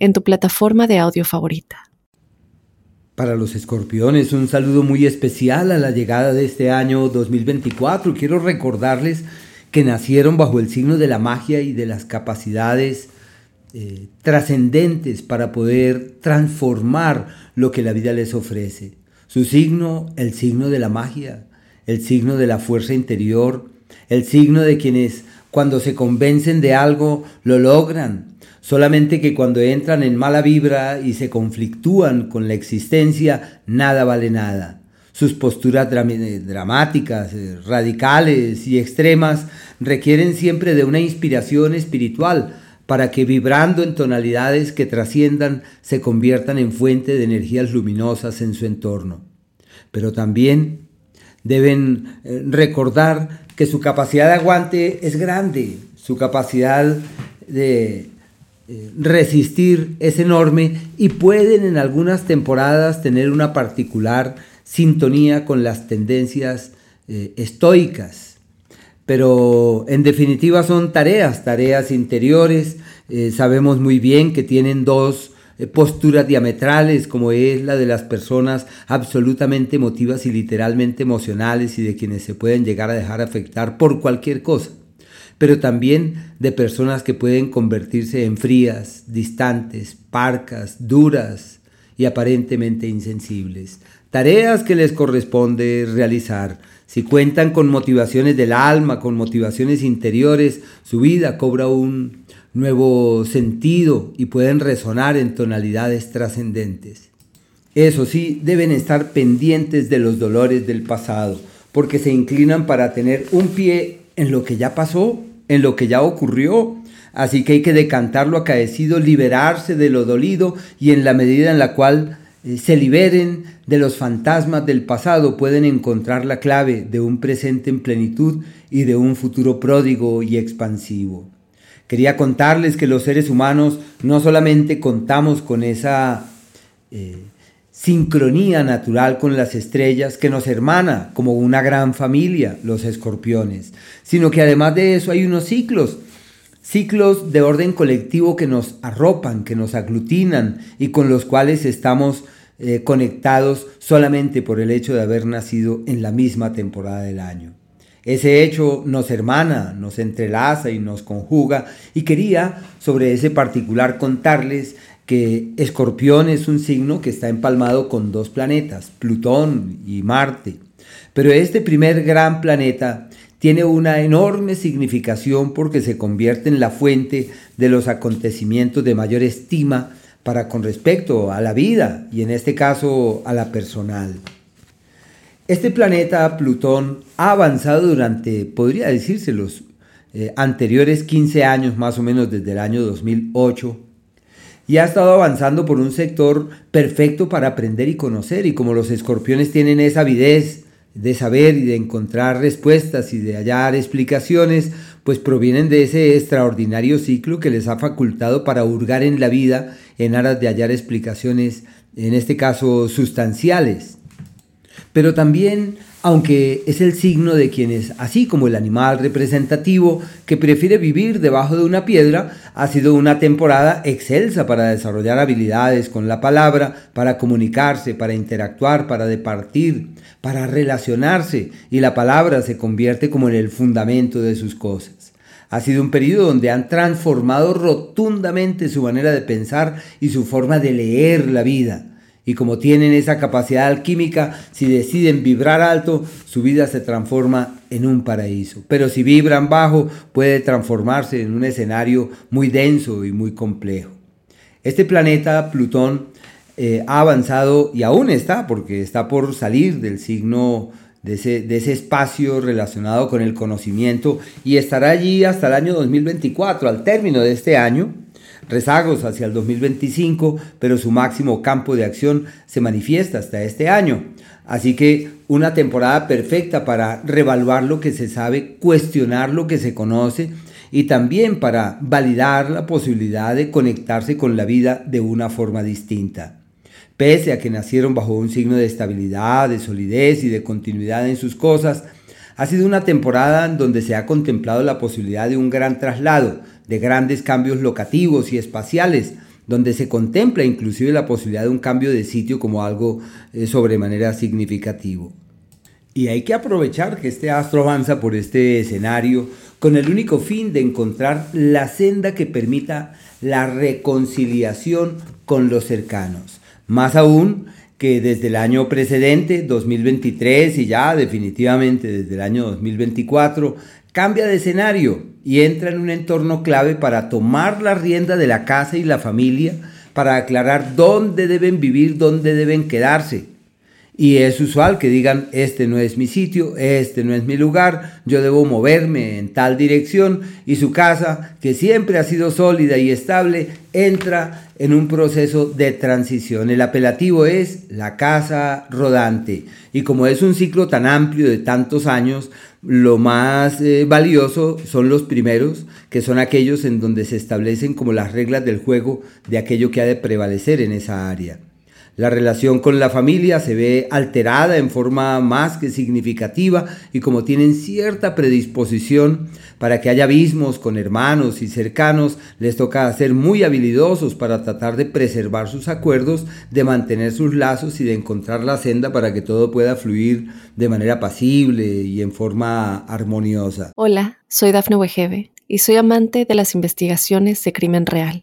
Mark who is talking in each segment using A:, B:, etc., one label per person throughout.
A: en tu plataforma de audio favorita.
B: Para los escorpiones, un saludo muy especial a la llegada de este año 2024. Quiero recordarles que nacieron bajo el signo de la magia y de las capacidades eh, trascendentes para poder transformar lo que la vida les ofrece. Su signo, el signo de la magia, el signo de la fuerza interior, el signo de quienes cuando se convencen de algo lo logran, solamente que cuando entran en mala vibra y se conflictúan con la existencia, nada vale nada. Sus posturas dramáticas, eh, radicales y extremas requieren siempre de una inspiración espiritual para que vibrando en tonalidades que trasciendan se conviertan en fuente de energías luminosas en su entorno. Pero también deben eh, recordar que su capacidad de aguante es grande, su capacidad de eh, resistir es enorme y pueden en algunas temporadas tener una particular sintonía con las tendencias eh, estoicas. Pero en definitiva son tareas, tareas interiores. Eh, sabemos muy bien que tienen dos posturas diametrales, como es la de las personas absolutamente emotivas y literalmente emocionales y de quienes se pueden llegar a dejar afectar por cualquier cosa pero también de personas que pueden convertirse en frías, distantes, parcas, duras y aparentemente insensibles. Tareas que les corresponde realizar. Si cuentan con motivaciones del alma, con motivaciones interiores, su vida cobra un nuevo sentido y pueden resonar en tonalidades trascendentes. Eso sí, deben estar pendientes de los dolores del pasado, porque se inclinan para tener un pie en lo que ya pasó en lo que ya ocurrió. Así que hay que decantar lo acaecido, liberarse de lo dolido y en la medida en la cual eh, se liberen de los fantasmas del pasado pueden encontrar la clave de un presente en plenitud y de un futuro pródigo y expansivo. Quería contarles que los seres humanos no solamente contamos con esa eh, sincronía natural con las estrellas que nos hermana como una gran familia, los escorpiones, sino que además de eso hay unos ciclos, ciclos de orden colectivo que nos arropan, que nos aglutinan y con los cuales estamos eh, conectados solamente por el hecho de haber nacido en la misma temporada del año. Ese hecho nos hermana, nos entrelaza y nos conjuga y quería sobre ese particular contarles que Escorpión es un signo que está empalmado con dos planetas, Plutón y Marte. Pero este primer gran planeta tiene una enorme significación porque se convierte en la fuente de los acontecimientos de mayor estima para con respecto a la vida y en este caso a la personal. Este planeta, Plutón, ha avanzado durante, podría decirse, los eh, anteriores 15 años, más o menos desde el año 2008, y ha estado avanzando por un sector perfecto para aprender y conocer. Y como los escorpiones tienen esa avidez de saber y de encontrar respuestas y de hallar explicaciones, pues provienen de ese extraordinario ciclo que les ha facultado para hurgar en la vida en aras de hallar explicaciones, en este caso sustanciales. Pero también aunque es el signo de quienes, así como el animal representativo que prefiere vivir debajo de una piedra, ha sido una temporada excelsa para desarrollar habilidades con la palabra, para comunicarse, para interactuar, para departir, para relacionarse, y la palabra se convierte como en el fundamento de sus cosas. Ha sido un periodo donde han transformado rotundamente su manera de pensar y su forma de leer la vida y como tienen esa capacidad alquímica, si deciden vibrar alto, su vida se transforma en un paraíso. Pero si vibran bajo, puede transformarse en un escenario muy denso y muy complejo. Este planeta, Plutón, eh, ha avanzado y aún está, porque está por salir del signo de ese, de ese, espacio relacionado con el conocimiento y estará allí hasta el año 2024, al término de este año, rezagos hacia el 2025, pero su máximo campo de acción se manifiesta hasta este año. Así que una temporada perfecta para revaluar lo que se sabe, cuestionar lo que se conoce y también para validar la posibilidad de conectarse con la vida de una forma distinta. Pese a que nacieron bajo un signo de estabilidad, de solidez y de continuidad en sus cosas, ha sido una temporada en donde se ha contemplado la posibilidad de un gran traslado, de grandes cambios locativos y espaciales, donde se contempla inclusive la posibilidad de un cambio de sitio como algo eh, sobremanera significativo. Y hay que aprovechar que este astro avanza por este escenario con el único fin de encontrar la senda que permita la reconciliación con los cercanos. Más aún, que desde el año precedente, 2023, y ya definitivamente desde el año 2024, cambia de escenario y entra en un entorno clave para tomar la rienda de la casa y la familia, para aclarar dónde deben vivir, dónde deben quedarse, y es usual que digan, este no es mi sitio, este no es mi lugar, yo debo moverme en tal dirección y su casa, que siempre ha sido sólida y estable, entra en un proceso de transición. El apelativo es la casa rodante. Y como es un ciclo tan amplio de tantos años, lo más eh, valioso son los primeros, que son aquellos en donde se establecen como las reglas del juego de aquello que ha de prevalecer en esa área. La relación con la familia se ve alterada en forma más que significativa y como tienen cierta predisposición para que haya abismos con hermanos y cercanos, les toca ser muy habilidosos para tratar de preservar sus acuerdos, de mantener sus lazos y de encontrar la senda para que todo pueda fluir de manera pasible y en forma armoniosa.
A: Hola, soy Dafne Wegebe y soy amante de las investigaciones de crimen real.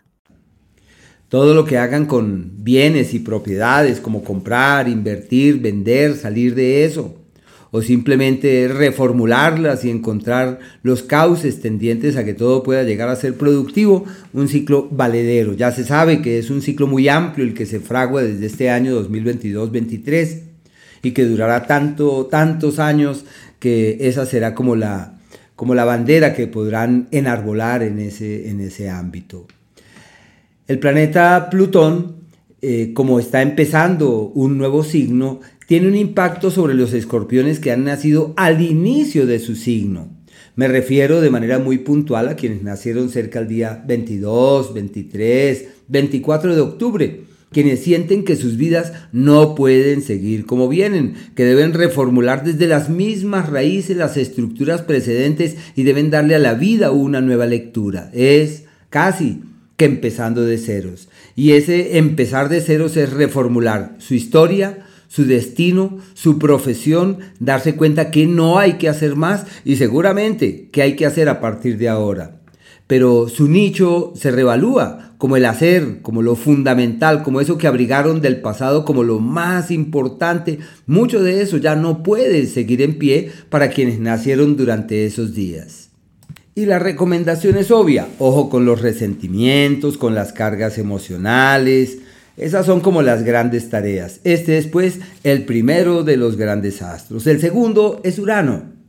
B: Todo lo que hagan con bienes y propiedades, como comprar, invertir, vender, salir de eso. O simplemente reformularlas y encontrar los cauces tendientes a que todo pueda llegar a ser productivo, un ciclo valedero. Ya se sabe que es un ciclo muy amplio el que se fragua desde este año 2022-23 y que durará tanto, tantos años que esa será como la, como la bandera que podrán enarbolar en ese, en ese ámbito. El planeta Plutón, eh, como está empezando un nuevo signo, tiene un impacto sobre los escorpiones que han nacido al inicio de su signo. Me refiero de manera muy puntual a quienes nacieron cerca del día 22, 23, 24 de octubre, quienes sienten que sus vidas no pueden seguir como vienen, que deben reformular desde las mismas raíces las estructuras precedentes y deben darle a la vida una nueva lectura. Es casi empezando de ceros. Y ese empezar de ceros es reformular su historia, su destino, su profesión, darse cuenta que no hay que hacer más y seguramente que hay que hacer a partir de ahora. Pero su nicho se revalúa como el hacer, como lo fundamental, como eso que abrigaron del pasado, como lo más importante. Mucho de eso ya no puede seguir en pie para quienes nacieron durante esos días. Y la recomendación es obvia, ojo con los resentimientos, con las cargas emocionales, esas son como las grandes tareas. Este es pues el primero de los grandes astros. El segundo es Urano.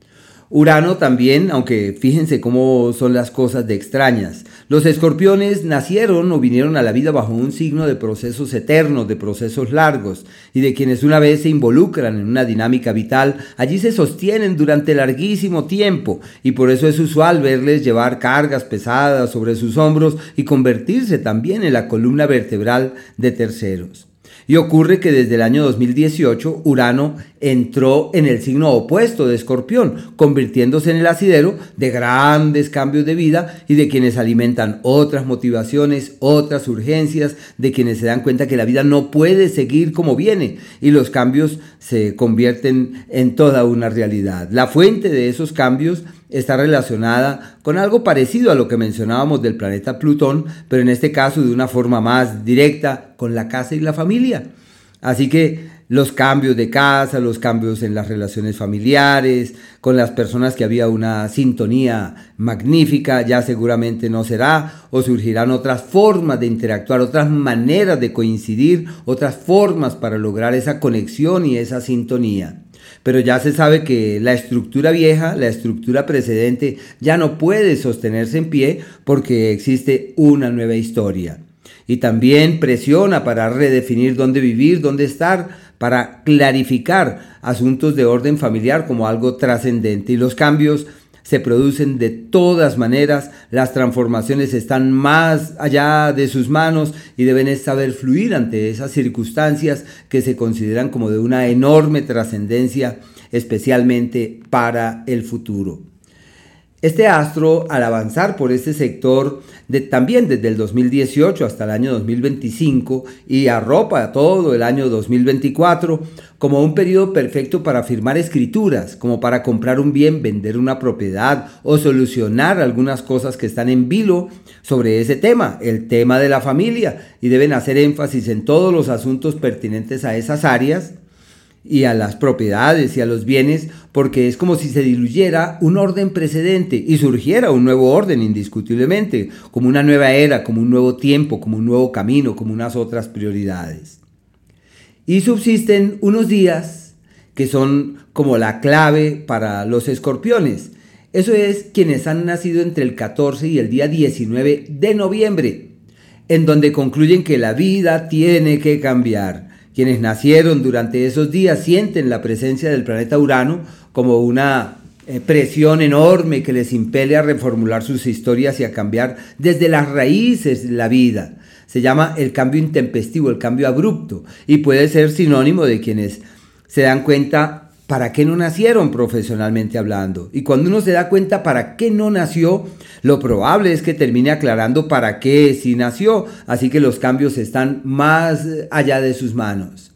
B: Urano también, aunque fíjense cómo son las cosas de extrañas. Los escorpiones nacieron o vinieron a la vida bajo un signo de procesos eternos, de procesos largos, y de quienes una vez se involucran en una dinámica vital, allí se sostienen durante larguísimo tiempo, y por eso es usual verles llevar cargas pesadas sobre sus hombros y convertirse también en la columna vertebral de terceros. Y ocurre que desde el año 2018 Urano entró en el signo opuesto de Escorpión, convirtiéndose en el asidero de grandes cambios de vida y de quienes alimentan otras motivaciones, otras urgencias, de quienes se dan cuenta que la vida no puede seguir como viene y los cambios se convierten en toda una realidad. La fuente de esos cambios está relacionada con algo parecido a lo que mencionábamos del planeta Plutón, pero en este caso de una forma más directa con la casa y la familia. Así que los cambios de casa, los cambios en las relaciones familiares, con las personas que había una sintonía magnífica, ya seguramente no será, o surgirán otras formas de interactuar, otras maneras de coincidir, otras formas para lograr esa conexión y esa sintonía. Pero ya se sabe que la estructura vieja, la estructura precedente, ya no puede sostenerse en pie porque existe una nueva historia y también presiona para redefinir dónde vivir, dónde estar, para clarificar asuntos de orden familiar como algo trascendente. Y los cambios se producen de todas maneras, las transformaciones están más allá de sus manos y deben saber fluir ante esas circunstancias que se consideran como de una enorme trascendencia, especialmente para el futuro. Este astro, al avanzar por este sector, de, también desde el 2018 hasta el año 2025 y arropa todo el año 2024 como un periodo perfecto para firmar escrituras, como para comprar un bien, vender una propiedad o solucionar algunas cosas que están en vilo sobre ese tema, el tema de la familia, y deben hacer énfasis en todos los asuntos pertinentes a esas áreas y a las propiedades y a los bienes, porque es como si se diluyera un orden precedente y surgiera un nuevo orden indiscutiblemente, como una nueva era, como un nuevo tiempo, como un nuevo camino, como unas otras prioridades. Y subsisten unos días que son como la clave para los escorpiones. Eso es quienes han nacido entre el 14 y el día 19 de noviembre, en donde concluyen que la vida tiene que cambiar quienes nacieron durante esos días sienten la presencia del planeta Urano como una eh, presión enorme que les impele a reformular sus historias y a cambiar desde las raíces la vida. Se llama el cambio intempestivo, el cambio abrupto, y puede ser sinónimo de quienes se dan cuenta para qué no nacieron profesionalmente hablando. Y cuando uno se da cuenta para qué no nació, lo probable es que termine aclarando para qué sí nació. Así que los cambios están más allá de sus manos.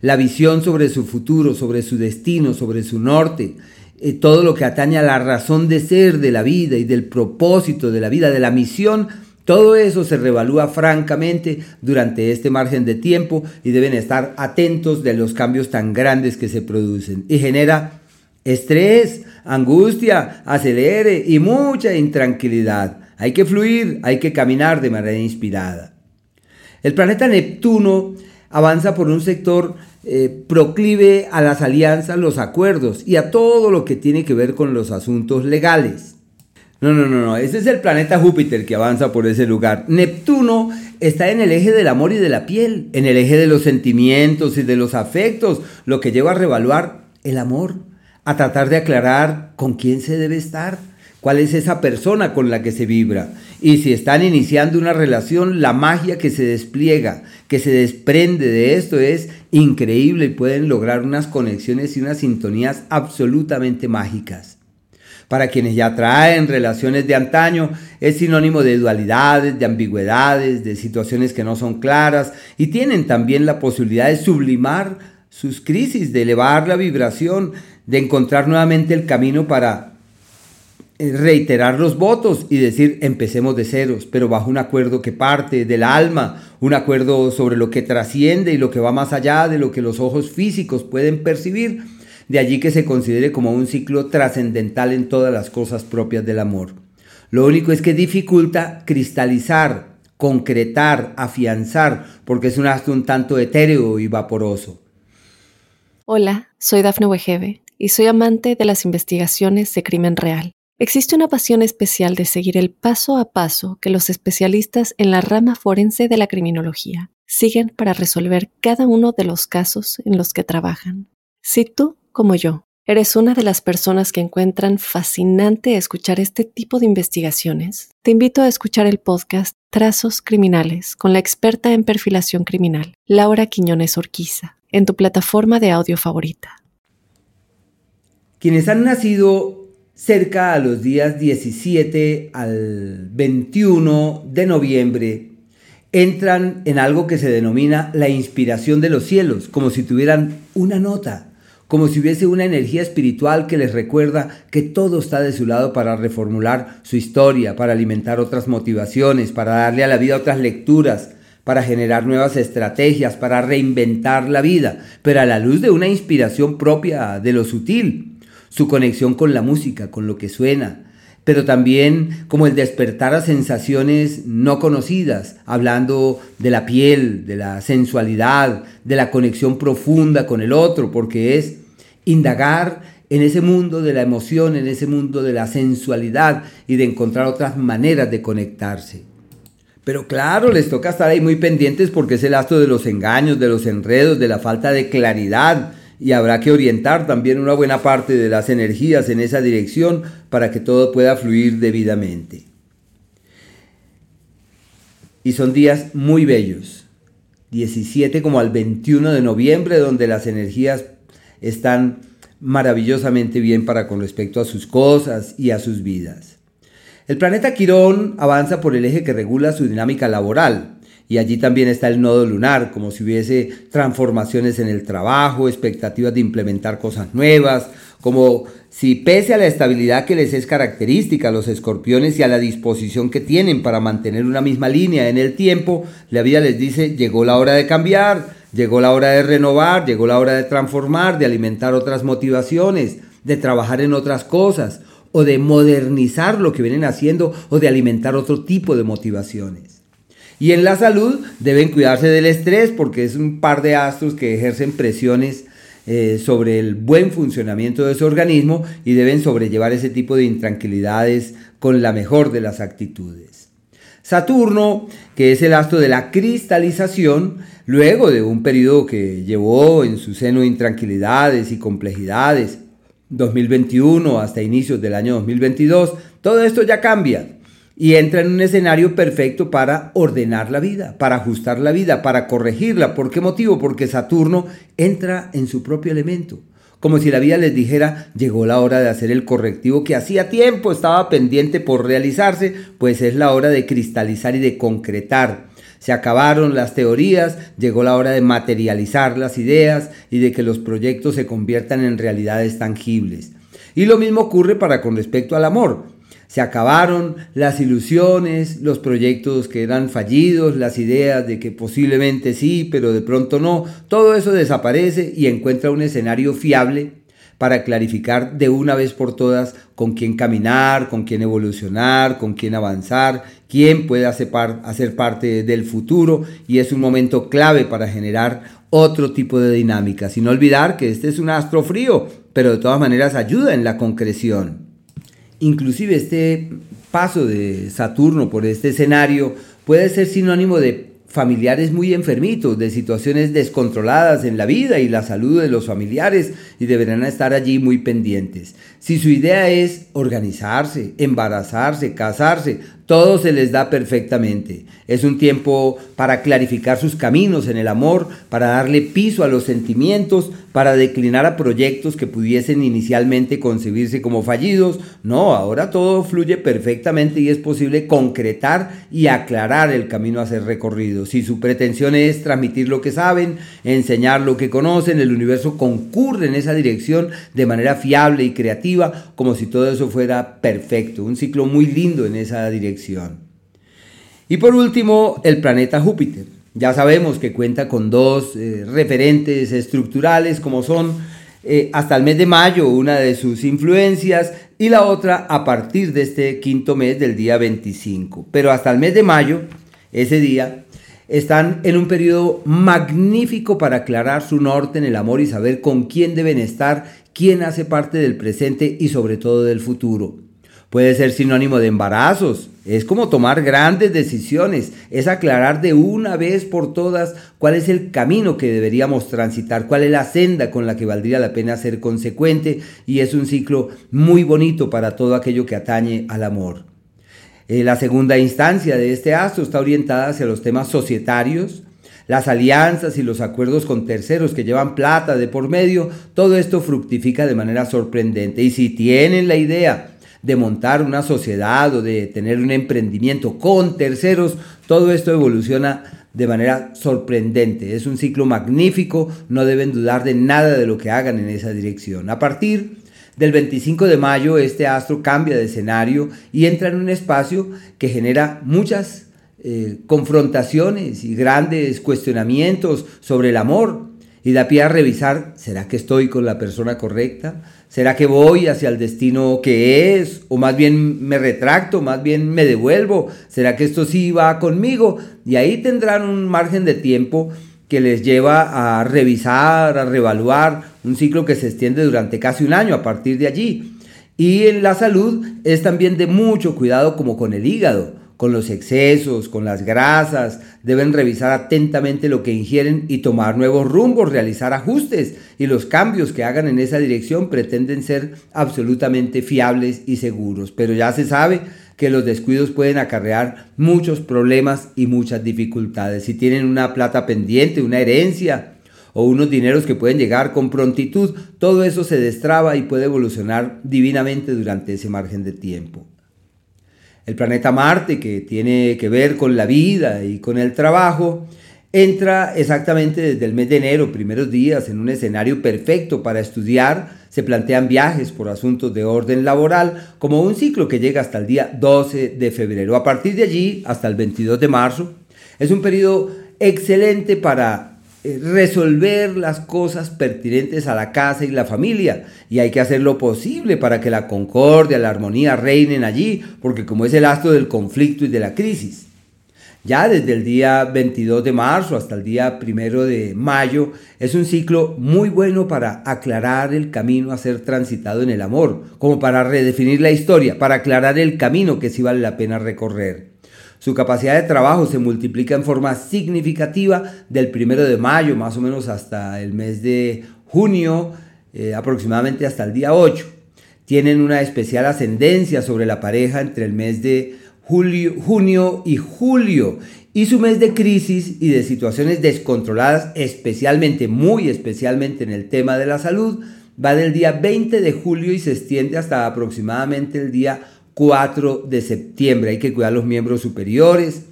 B: La visión sobre su futuro, sobre su destino, sobre su norte, eh, todo lo que atañe a la razón de ser de la vida y del propósito de la vida, de la misión, todo eso se revalúa francamente durante este margen de tiempo y deben estar atentos de los cambios tan grandes que se producen y genera estrés, angustia, acelere y mucha intranquilidad. Hay que fluir, hay que caminar de manera inspirada. El planeta Neptuno avanza por un sector eh, proclive a las alianzas, los acuerdos y a todo lo que tiene que ver con los asuntos legales. No, no, no, no. Ese es el planeta Júpiter que avanza por ese lugar. Neptuno está en el eje del amor y de la piel, en el eje de los sentimientos y de los afectos, lo que lleva a revaluar el amor, a tratar de aclarar con quién se debe estar, cuál es esa persona con la que se vibra. Y si están iniciando una relación, la magia que se despliega, que se desprende de esto es increíble y pueden lograr unas conexiones y unas sintonías absolutamente mágicas. Para quienes ya traen relaciones de antaño, es sinónimo de dualidades, de ambigüedades, de situaciones que no son claras y tienen también la posibilidad de sublimar sus crisis, de elevar la vibración, de encontrar nuevamente el camino para eh, reiterar los votos y decir empecemos de ceros, pero bajo un acuerdo que parte del alma, un acuerdo sobre lo que trasciende y lo que va más allá de lo que los ojos físicos pueden percibir de allí que se considere como un ciclo trascendental en todas las cosas propias del amor. Lo único es que dificulta cristalizar, concretar, afianzar, porque es un acto un tanto etéreo y vaporoso.
A: Hola, soy Dafne Wegebe y soy amante de las investigaciones de crimen real. Existe una pasión especial de seguir el paso a paso que los especialistas en la rama forense de la criminología siguen para resolver cada uno de los casos en los que trabajan. Si tú como yo, ¿eres una de las personas que encuentran fascinante escuchar este tipo de investigaciones? Te invito a escuchar el podcast Trazos Criminales con la experta en perfilación criminal, Laura Quiñones Orquiza, en tu plataforma de audio favorita.
B: Quienes han nacido cerca a los días 17 al 21 de noviembre entran en algo que se denomina la inspiración de los cielos, como si tuvieran una nota como si hubiese una energía espiritual que les recuerda que todo está de su lado para reformular su historia, para alimentar otras motivaciones, para darle a la vida otras lecturas, para generar nuevas estrategias, para reinventar la vida, pero a la luz de una inspiración propia de lo sutil, su conexión con la música, con lo que suena, pero también como el despertar a sensaciones no conocidas, hablando de la piel, de la sensualidad, de la conexión profunda con el otro, porque es indagar en ese mundo de la emoción, en ese mundo de la sensualidad y de encontrar otras maneras de conectarse. Pero claro, les toca estar ahí muy pendientes porque es el astro de los engaños, de los enredos, de la falta de claridad, y habrá que orientar también una buena parte de las energías en esa dirección para que todo pueda fluir debidamente. Y son días muy bellos, 17 como al 21 de noviembre, donde las energías están maravillosamente bien para con respecto a sus cosas y a sus vidas. El planeta Quirón avanza por el eje que regula su dinámica laboral, y allí también está el nodo lunar, como si hubiese transformaciones en el trabajo, expectativas de implementar cosas nuevas, como si pese a la estabilidad que les es característica a los escorpiones y a la disposición que tienen para mantener una misma línea en el tiempo, la vida les dice, llegó la hora de cambiar, llegó la hora de renovar, llegó la hora de transformar, de alimentar otras motivaciones, de trabajar en otras cosas, o de modernizar lo que vienen haciendo, o de alimentar otro tipo de motivaciones. Y en la salud deben cuidarse del estrés porque es un par de astros que ejercen presiones eh, sobre el buen funcionamiento de su organismo y deben sobrellevar ese tipo de intranquilidades con la mejor de las actitudes. Saturno, que es el astro de la cristalización, luego de un periodo que llevó en su seno intranquilidades y complejidades, 2021 hasta inicios del año 2022, todo esto ya cambia y entra en un escenario perfecto para ordenar la vida, para ajustar la vida, para corregirla. ¿Por qué motivo? Porque Saturno entra en su propio elemento. Como si la vida les dijera, llegó la hora de hacer el correctivo que hacía tiempo estaba pendiente por realizarse, pues es la hora de cristalizar y de concretar. Se acabaron las teorías, llegó la hora de materializar las ideas y de que los proyectos se conviertan en realidades tangibles. Y lo mismo ocurre para con respecto al amor. Se acabaron las ilusiones, los proyectos que eran fallidos, las ideas de que posiblemente sí, pero de pronto no. Todo eso desaparece y encuentra un escenario fiable para clarificar de una vez por todas con quién caminar, con quién evolucionar, con quién avanzar, quién puede hacer, parte del futuro y es un momento clave para generar otro tipo de dinámica, sin olvidar que este es un astro frío, pero de todas maneras ayuda en la concreción. Inclusive este paso de Saturno por este escenario puede ser sinónimo de familiares muy enfermitos, de situaciones descontroladas en la vida y la salud de los familiares y deberán estar allí muy pendientes. Si su idea es organizarse, embarazarse, casarse, todo se les da perfectamente. Es un tiempo para clarificar sus caminos en el amor, para darle piso a los sentimientos, para declinar a proyectos que pudiesen inicialmente concebirse como fallidos. No, ahora todo fluye perfectamente y es posible concretar y aclarar el camino a ser recorrido. Si su pretensión es transmitir lo que saben, enseñar lo que conocen, el universo concurre en esa dirección de manera fiable y creativa, como si todo eso fuera perfecto. Un ciclo muy lindo en esa dirección. Y por último, el planeta Júpiter. Ya sabemos que cuenta con dos eh, referentes estructurales como son eh, hasta el mes de mayo una de sus influencias y la otra a partir de este quinto mes del día 25. Pero hasta el mes de mayo, ese día, están en un periodo magnífico para aclarar su norte en el amor y saber con quién deben estar, quién hace parte del presente y sobre todo del futuro. Puede ser sinónimo de embarazos. Es como tomar grandes decisiones. Es aclarar de una vez por todas cuál es el camino que deberíamos transitar, cuál es la senda con la que valdría la pena ser consecuente. Y es un ciclo muy bonito para todo aquello que atañe al amor. Eh, la segunda instancia de este astro está orientada hacia los temas societarios, las alianzas y los acuerdos con terceros que llevan plata de por medio, todo esto fructifica de manera sorprendente. Y si tienen la idea de montar una sociedad o de tener un emprendimiento con terceros, todo esto evoluciona de manera sorprendente. Es un ciclo magnífico, no deben dudar de nada de lo que hagan en esa dirección. A partir del 25 de mayo, este astro cambia de escenario y entra en un espacio que genera muchas eh, confrontaciones y grandes cuestionamientos sobre el amor y da pie a revisar, ¿será que estoy con la persona correcta? ¿Será que voy hacia el destino que es? ¿O más bien me retracto, más bien me devuelvo? ¿Será que esto sí va conmigo? Y ahí tendrán un margen de tiempo que les lleva a revisar, a reevaluar, un ciclo que se extiende durante casi un año a partir de allí. Y en la salud es también de mucho cuidado como con el hígado con los excesos, con las grasas, deben revisar atentamente lo que ingieren y tomar nuevos rumbos, realizar ajustes y los cambios que hagan en esa dirección pretenden ser absolutamente fiables y seguros. Pero ya se sabe que los descuidos pueden acarrear muchos problemas y muchas dificultades. Si tienen una plata pendiente, una herencia, o unos dineros que pueden llegar con prontitud, todo eso se destraba y puede evolucionar divinamente durante ese margen de tiempo. El planeta Marte, que tiene que ver con la vida y con el trabajo, entra exactamente desde el mes de enero, primeros días, en un escenario perfecto para estudiar. Se plantean viajes por asuntos de orden laboral como un ciclo que llega hasta el día 12 de febrero. A partir de allí, hasta el 22 de marzo, es un periodo excelente para resolver las cosas pertinentes a la casa y la familia. Y hay que hacer lo posible para que la concordia, la armonía reinen allí, porque como es el astro del conflicto y de la crisis. Ya desde el día 22 de marzo hasta el día 1 de mayo es un ciclo muy bueno para aclarar el camino a ser transitado en el amor, como para redefinir la historia, para aclarar el camino que sí vale la pena recorrer. Su capacidad de trabajo se multiplica en forma significativa del primero de mayo, más o menos hasta el mes de junio, eh, aproximadamente hasta el día 8. Tienen una especial ascendencia sobre la pareja entre el mes de julio, junio y julio. Y su mes de crisis y de situaciones descontroladas, especialmente, muy especialmente en el tema de la salud, va del día 20 de julio y se extiende hasta aproximadamente el día 4 de septiembre. Hay que cuidar los miembros superiores,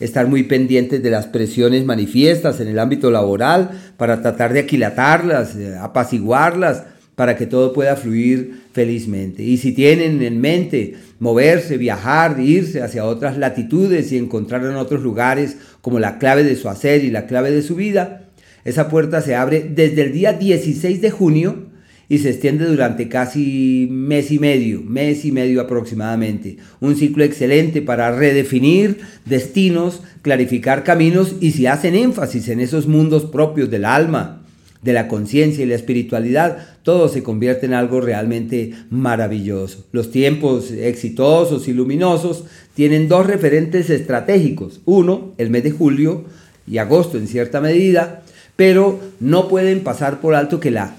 B: estar muy pendientes de las presiones manifiestas en el ámbito laboral para tratar de aquilatarlas, eh, apaciguarlas, para que todo pueda fluir felizmente. Y si tienen en mente moverse, viajar, irse hacia otras latitudes y encontrar en otros lugares como la clave de su hacer y la clave de su vida, esa puerta se abre desde el día 16 de junio y se extiende durante casi mes y medio, mes y medio aproximadamente. Un ciclo excelente para redefinir destinos, clarificar caminos y si hacen énfasis en esos mundos propios del alma, de la conciencia y la espiritualidad, todo se convierte en algo realmente maravilloso. Los tiempos exitosos y luminosos tienen dos referentes estratégicos. Uno, el mes de julio y agosto en cierta medida, pero no pueden pasar por alto que la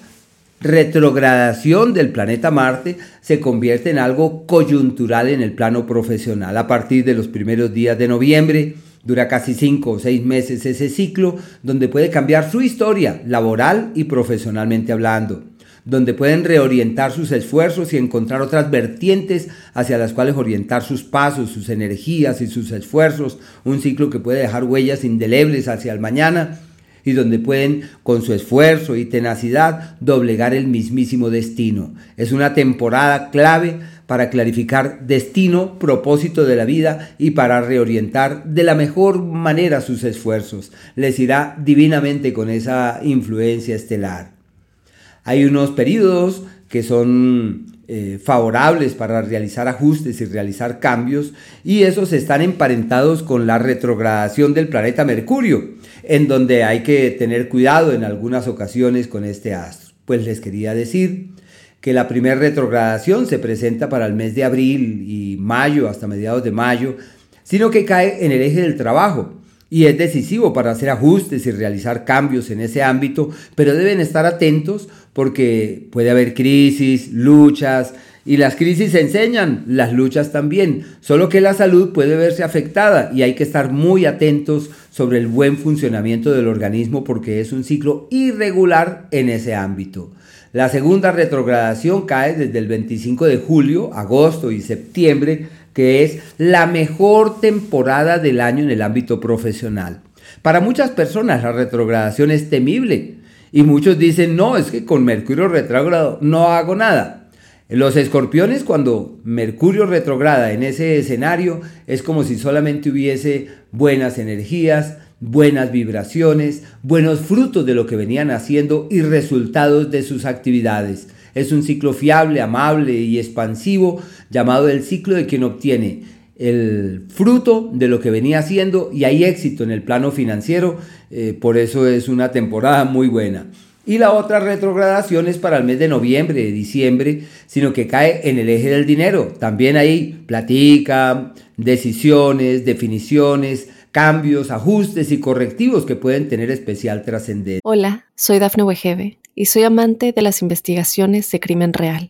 B: retrogradación del planeta Marte se convierte en algo coyuntural en el plano profesional. A partir de los primeros días de noviembre, dura casi cinco o seis meses ese ciclo, donde puede cambiar su historia laboral y profesionalmente hablando donde pueden reorientar sus esfuerzos y encontrar otras vertientes hacia las cuales orientar sus pasos, sus energías y sus esfuerzos, un ciclo que puede dejar huellas indelebles hacia el mañana y donde pueden con su esfuerzo y tenacidad doblegar el mismísimo destino. Es una temporada clave para clarificar destino, propósito de la vida y para reorientar de la mejor manera sus esfuerzos. Les irá divinamente con esa influencia estelar. Hay unos periodos que son eh, favorables para realizar ajustes y realizar cambios y esos están emparentados con la retrogradación del planeta Mercurio, en donde hay que tener cuidado en algunas ocasiones con este astro. Pues les quería decir que la primera retrogradación se presenta para el mes de abril y mayo, hasta mediados de mayo, sino que cae en el eje del trabajo y es decisivo para hacer ajustes y realizar cambios en ese ámbito, pero deben estar atentos porque puede haber crisis, luchas, y las crisis enseñan, las luchas también, solo que la salud puede verse afectada y hay que estar muy atentos sobre el buen funcionamiento del organismo porque es un ciclo irregular en ese ámbito. La segunda retrogradación cae desde el 25 de julio, agosto y septiembre, que es la mejor temporada del año en el ámbito profesional. Para muchas personas la retrogradación es temible y muchos dicen, no, es que con Mercurio retrógrado no hago nada. Los escorpiones, cuando Mercurio retrograda en ese escenario, es como si solamente hubiese buenas energías, buenas vibraciones, buenos frutos de lo que venían haciendo y resultados de sus actividades. Es un ciclo fiable, amable y expansivo llamado el ciclo de quien obtiene el fruto de lo que venía haciendo y hay éxito en el plano financiero, eh, por eso es una temporada muy buena. Y la otra retrogradación es para el mes de noviembre, de diciembre, sino que cae en el eje del dinero. También hay platica, decisiones, definiciones, cambios, ajustes y correctivos que pueden tener especial trascendencia.
A: Hola, soy Dafne Wegebe y soy amante de las investigaciones de crimen real.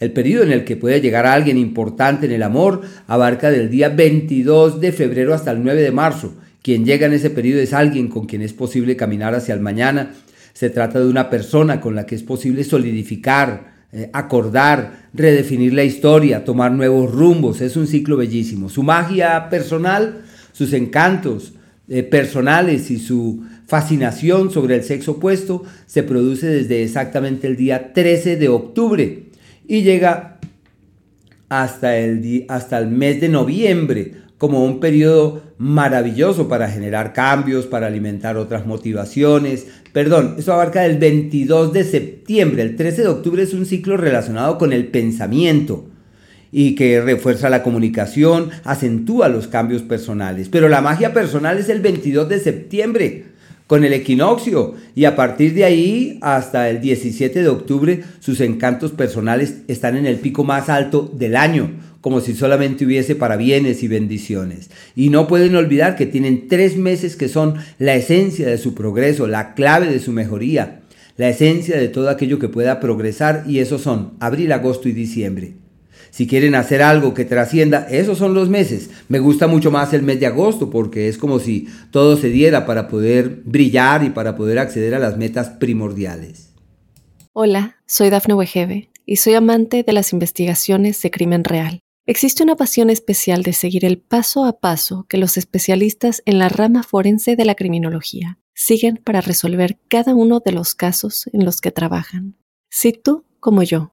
B: El periodo en el que puede llegar a alguien importante en el amor abarca del día 22 de febrero hasta el 9 de marzo. Quien llega en ese periodo es alguien con quien es posible caminar hacia el mañana. Se trata de una persona con la que es posible solidificar, eh, acordar, redefinir la historia, tomar nuevos rumbos. Es un ciclo bellísimo. Su magia personal, sus encantos eh, personales y su fascinación sobre el sexo opuesto se produce desde exactamente el día 13 de octubre y llega hasta el, hasta el mes de noviembre como un periodo maravilloso para generar cambios, para alimentar otras motivaciones. Perdón, eso abarca del 22 de septiembre. El 13 de octubre es un ciclo relacionado con el pensamiento y que refuerza la comunicación, acentúa los cambios personales. Pero la magia personal es el 22 de septiembre con el equinoccio y a partir de ahí hasta el 17 de octubre sus encantos personales están en el pico más alto del año, como si solamente hubiese parabienes y bendiciones. Y no pueden olvidar que tienen tres meses que son la esencia de su progreso, la clave de su mejoría, la esencia de todo aquello que pueda progresar y esos son abril, agosto y diciembre. Si quieren hacer algo que trascienda, esos son los meses. Me gusta mucho más el mes de agosto porque es como si todo se diera para poder brillar y para poder acceder a las metas primordiales.
A: Hola, soy Dafne Wegebe y soy amante de las investigaciones de crimen real. Existe una pasión especial de seguir el paso a paso que los especialistas en la rama forense de la criminología siguen para resolver cada uno de los casos en los que trabajan. Si tú, como yo,